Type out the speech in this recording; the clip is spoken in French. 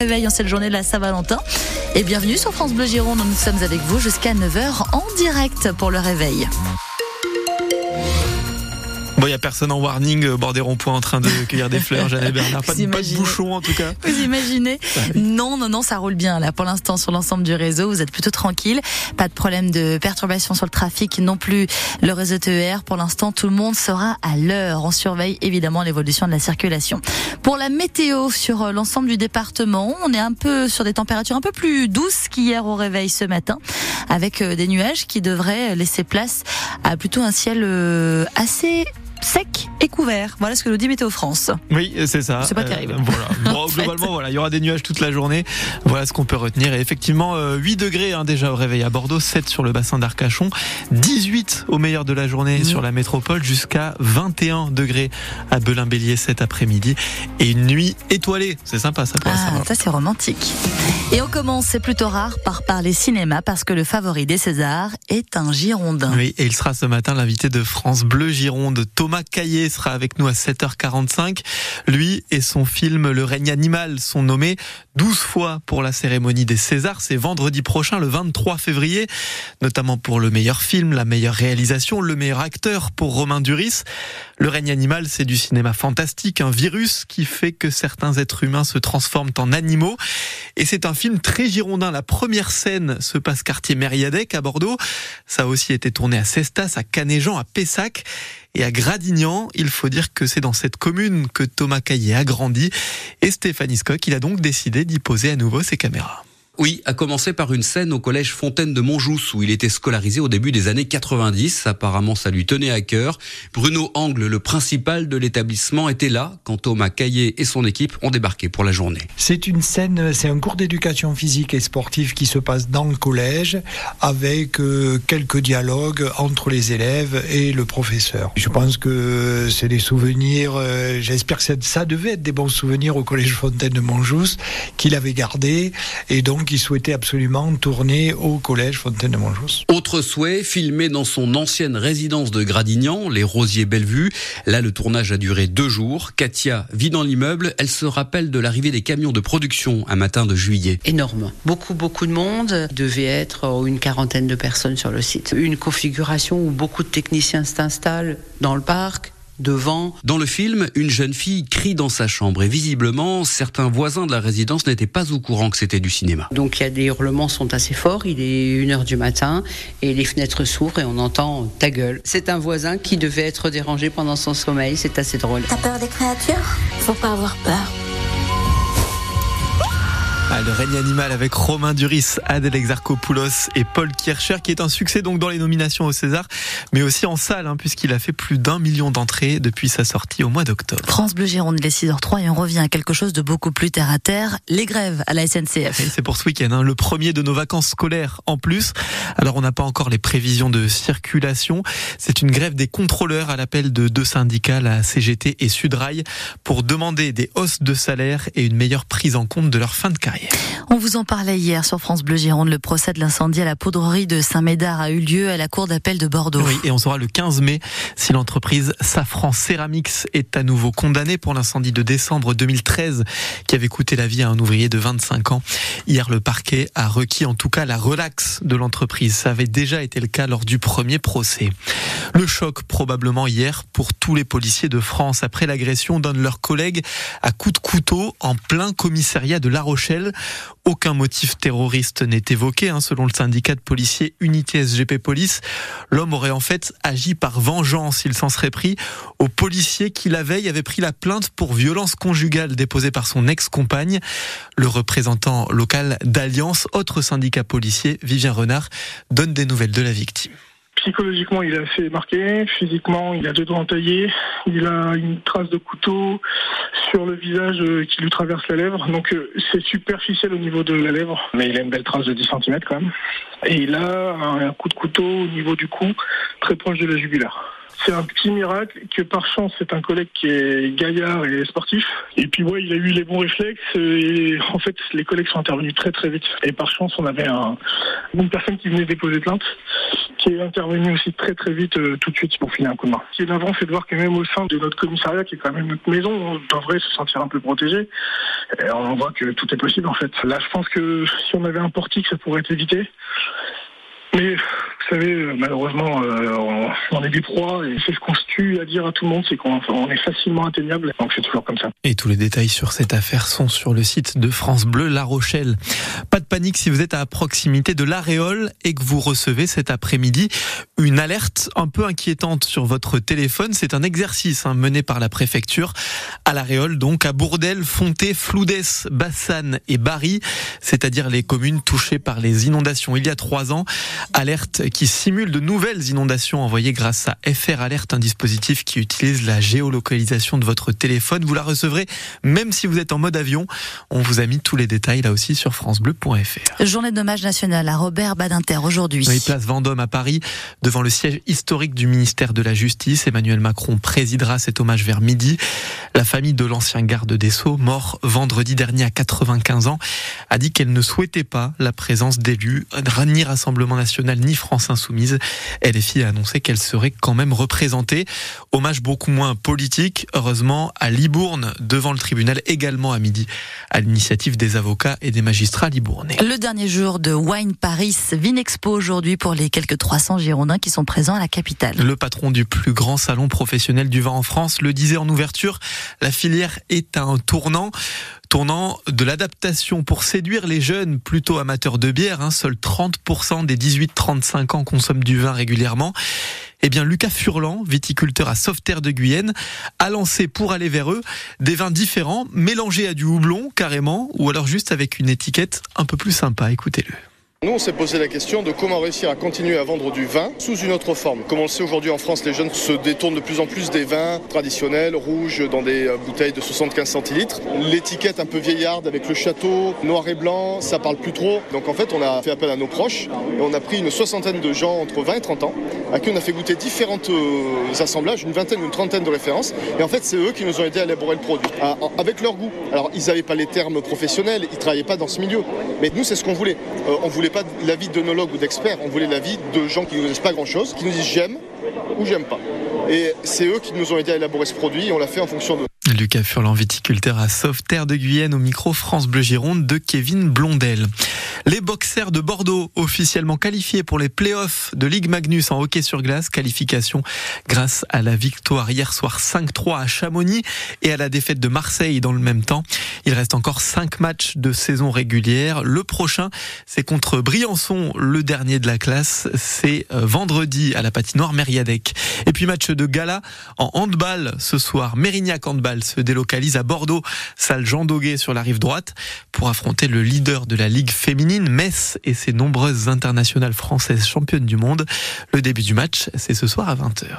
Réveil en cette journée de la Saint-Valentin. Et bienvenue sur France Bleu Gironde. Nous sommes avec vous jusqu'à 9h en direct pour le réveil. Bon, il n'y a personne en warning, euh, bord des ronds-points en train de cueillir des fleurs, Jeanne et Bernard. Pas, de- pas de imaginez. bouchon en tout cas. Vous imaginez. Non, non, non, ça roule bien là pour l'instant sur l'ensemble du réseau. Vous êtes plutôt tranquille. Pas de problème de perturbation sur le trafic, non plus le réseau TER. Pour l'instant, tout le monde sera à l'heure. On surveille évidemment l'évolution de la circulation. Pour la météo sur euh, l'ensemble du département, on est un peu sur des températures un peu plus douces qu'hier au réveil ce matin, avec euh, des nuages qui devraient laisser place à plutôt un ciel assez sec et couvert. Voilà ce que nous dit Météo France. Oui, c'est ça. C'est pas terrible. voilà. Bon, fait. globalement, voilà, il y aura des nuages toute la journée. Voilà ce qu'on peut retenir. Et effectivement, euh, 8 degrés hein, déjà au réveil à Bordeaux, 7 sur le bassin d'Arcachon, 18 au meilleur de la journée Mhm. sur la métropole, jusqu'à 21 degrés à Belin-Bélier cet après-midi. Et une nuit étoilée. C'est sympa ça pour Ah, Saint-Valentin. ça c'est romantique. Et on commence, c'est plutôt rare, par parler cinéma parce que le favori des Césars est un Girondin. Oui, et il sera ce matin l'invité de France Bleu Gironde. Thomas Caillé sera avec nous à 7h45. Lui et son film Le règne animal sont nommés 12 fois pour la cérémonie des Césars. C'est vendredi prochain, le 23 février, notamment pour le meilleur film, la meilleure réalisation, le meilleur acteur pour Romain Duris. Le règne animal, c'est du cinéma fantastique, un virus qui fait que certains êtres humains se transforment en animaux. Et c'est un film très girondin. La première scène se passe quartier Mériadec à Bordeaux. Ça a aussi été tourné à Cestas, à Canéjean, à Pessac et à Gradignan. Il faut dire que c'est dans cette commune que Thomas Caillé a grandi. Et Stéphanie Skock, il a donc décidé d'y poser à nouveau ses caméras. Oui, à commencer par une scène au collège Fontaine de Montjous où il était scolarisé au début des années 90. Apparemment, ça lui tenait à cœur. Bruno Angle, le principal de l'établissement, était là quand Thomas Caillé et son équipe ont débarqué pour la journée. C'est une scène, c'est un cours d'éducation physique et sportive qui se passe dans le collège avec euh, quelques dialogues entre les élèves et le professeur. Je pense que c'est des souvenirs, euh, j'espère que ça, devait être des bons souvenirs au collège Fontaine de Montjous qu'il avait gardé et donc il souhaitait absolument tourner au collège Fontaine de Montjous. Autre souhait, filmé dans son ancienne résidence de Gradignan, les Rosiers Bellevue. Là, le tournage a duré deux jours. Katia vit dans l'immeuble. Elle se rappelle de l'arrivée des camions de production un matin de juillet. énorme. Beaucoup, beaucoup de monde. Il devait être une quarantaine de personnes sur le site. Une configuration où beaucoup de techniciens s'installent dans le parc, devant. Dans le film, une jeune fille crie dans sa chambre et visiblement, certains voisins de la résidence n'étaient pas au courant que c'était du cinéma. Donc il y a des hurlements sont assez forts. Il est 1h du matin et les fenêtres s'ouvrent et on entend ta gueule. C'est un voisin qui devait être dérangé pendant son sommeil. C'est assez drôle. T'as peur des créatures? Faut pas avoir peur. Le règne animal avec Romain Duris, Adèle Exarchopoulos et Paul Kircher, qui est un succès donc dans les nominations au César, mais aussi en salle, hein, puisqu'il a fait plus d'un million d'entrées depuis sa sortie au mois d'octobre. France Bleu Gironde, il est 6h03 et on revient à quelque chose de beaucoup plus terre à terre, les grèves à la Et SNCF. c'est pour ce week-end, hein, le premier de nos vacances scolaires en plus. Alors on n'a pas encore les prévisions de circulation. C'est une grève des contrôleurs à l'appel de deux syndicats, la CGT et Sudrail, pour demander des hausses de salaire et une meilleure prise en compte de leur fin de carrière. On vous en parlait hier sur France Bleu Gironde. Le procès de l'incendie à la poudrerie de Saint-Médard a eu lieu à la cour d'appel de Bordeaux. Oui, et on saura le 15 mai si l'entreprise Safran Ceramics est à nouveau condamnée pour l'incendie de décembre 2013 qui avait coûté la vie à un ouvrier de 25 ans. Hier, le parquet a requis en tout cas la relaxe de l'entreprise. Ça avait déjà été le cas lors du premier procès. Le choc probablement hier pour tous les policiers de France après l'agression d'un de leurs collègues à coups de couteau en plein commissariat de La Rochelle. Aucun motif terroriste n'est évoqué, hein, selon le syndicat de policiers Unité SGP Police. L'homme aurait en fait agi par vengeance, il s'en serait pris au policier qui la veille avait pris la plainte pour violence conjugale déposée par son ex-compagne. Le représentant local d'Alliance, autre syndicat policier, Vivien Renard, donne des nouvelles de la victime. Psychologiquement, il est assez marqué. Physiquement, il a deux dents taillées. Il a une trace de couteau sur le visage euh, qui lui traverse la lèvre. Donc, euh, c'est superficiel au niveau de la lèvre. Mais il a une belle trace de 10 cm quand même. Et il a un coup de couteau au niveau du cou, très proche de la jugulaire. C'est un petit miracle que par chance c'est un collègue qui est gaillard et sportif. Et puis ouais, il a eu les bons réflexes et en fait les collègues sont intervenus très très vite. Et par chance on avait un, une personne qui venait déposer plainte qui est intervenu aussi très très vite tout de suite pour filer un coup de main. Ce qui est navrant, c'est de voir que même au sein de notre commissariat, qui est quand même notre maison, on devrait se sentir un peu protégé. On voit que tout est possible en fait. Là, je pense que si on avait un portique, ça pourrait être évité. Mais savez, euh, malheureusement, euh, on, est des proies et c'est ce qu'on se tue à dire à tout le monde, c'est qu'on est facilement atteignable. Donc c'est toujours comme ça. Et tous les détails sur cette affaire sont sur le site de France Bleu La Rochelle. Pas de panique si vous êtes à proximité de l'Aréole et que vous recevez cet après-midi une alerte un peu inquiétante sur votre téléphone. C'est un exercice hein, mené par la préfecture à l'Aréole, donc à Bourdel, Fonté, Floudès, Bassane et Bari, c'est-à-dire les communes touchées par les inondations il y a trois ans. Alerte qui simule de nouvelles inondations envoyées grâce à FR Alerte, un dispositif qui utilise la géolocalisation de votre téléphone. Vous la recevrez même si vous êtes en mode avion. On vous a mis tous les détails là aussi sur francebleu.fr. Journée d'hommage national à Robert Badinter aujourd'hui. Oui, place Vendôme à Paris, devant le siège historique du ministère de la Justice. Emmanuel Macron présidera cet hommage vers midi. La famille de l'ancien garde des Sceaux, mort vendredi dernier à 95 ans, a dit qu'elle ne souhaitait pas la présence d'élus, ni Rassemblement national, ni France Insoumise. LFI a annoncé qu'elle serait quand même représentée. Hommage beaucoup moins politique, heureusement, à Libourne, devant le tribunal, également à midi, à l'initiative des avocats et des magistrats libournais. Le dernier jour de Wine Paris, Vinexpo aujourd'hui pour les quelques 300 Girondins qui sont présents à la capitale. Le patron du plus grand salon professionnel du vin en France le disait en ouverture, la filière est un tournant tournant de l'adaptation pour séduire les jeunes plutôt amateurs de bière. Hein, seuls 30% des 18-35 ans consomment du vin régulièrement. Eh bien, Lucas Furlan, viticulteur à Sauveterre de Guyenne, a lancé pour aller vers eux des vins différents, mélangés à du houblon carrément, ou alors juste avec une étiquette un peu plus sympa. Écoutez-le. Nous, on s'est posé la question de comment réussir à continuer à vendre du vin sous une autre forme. Comme on le sait aujourd'hui en France, les jeunes se détournent de plus en plus des vins traditionnels, rouges, dans des euh, bouteilles de 75 centilitres. L'étiquette un peu vieillarde avec le château, noir et blanc, ça parle plus trop. Donc en fait, on a fait appel à nos proches et on a pris une soixantaine de gens entre 20 et 30 ans à qui on a fait goûter différents euh, assemblages, une vingtaine une trentaine de références. Et en fait, c'est eux qui nous ont aidé à élaborer le produit, avec leur goût. Alors, ils n'avaient pas les termes professionnels, ils ne travaillaient pas dans ce milieu. Mais nous, c'est ce qu'on voulait. Euh, pas l'avis d'onologues ou d'experts, on voulait l'avis de gens qui ne connaissent pas grand-chose, qui nous disent j'aime ou j'aime pas. Et c'est eux qui nous ont aidé à élaborer ce produit et on l'a fait en fonction de Lucas Furlan, viticulteur à Sauveterre de Guyenne, au micro France Bleu Gironde de Kevin Blondel. Les boxers de Bordeaux, officiellement qualifiés pour les playoffs de Ligue Magnus en hockey sur glace, qualification grâce à la victoire hier soir 5-3 à Chamonix et à la défaite de Marseille dans le même temps. Il reste encore 5 matchs de saison régulière. Le prochain, c'est contre Briançon, le dernier de la classe. C'est euh, vendredi à la patinoire Mériadec. Et puis match de gala en handball ce soir. Mérignac handball se délocalise à Bordeaux, salle Jean Doguet sur la rive droite, pour affronter le leader de la Ligue féminine, Metz, et ses nombreuses internationales françaises championnes du monde. Le début du match, c'est ce soir à 20h.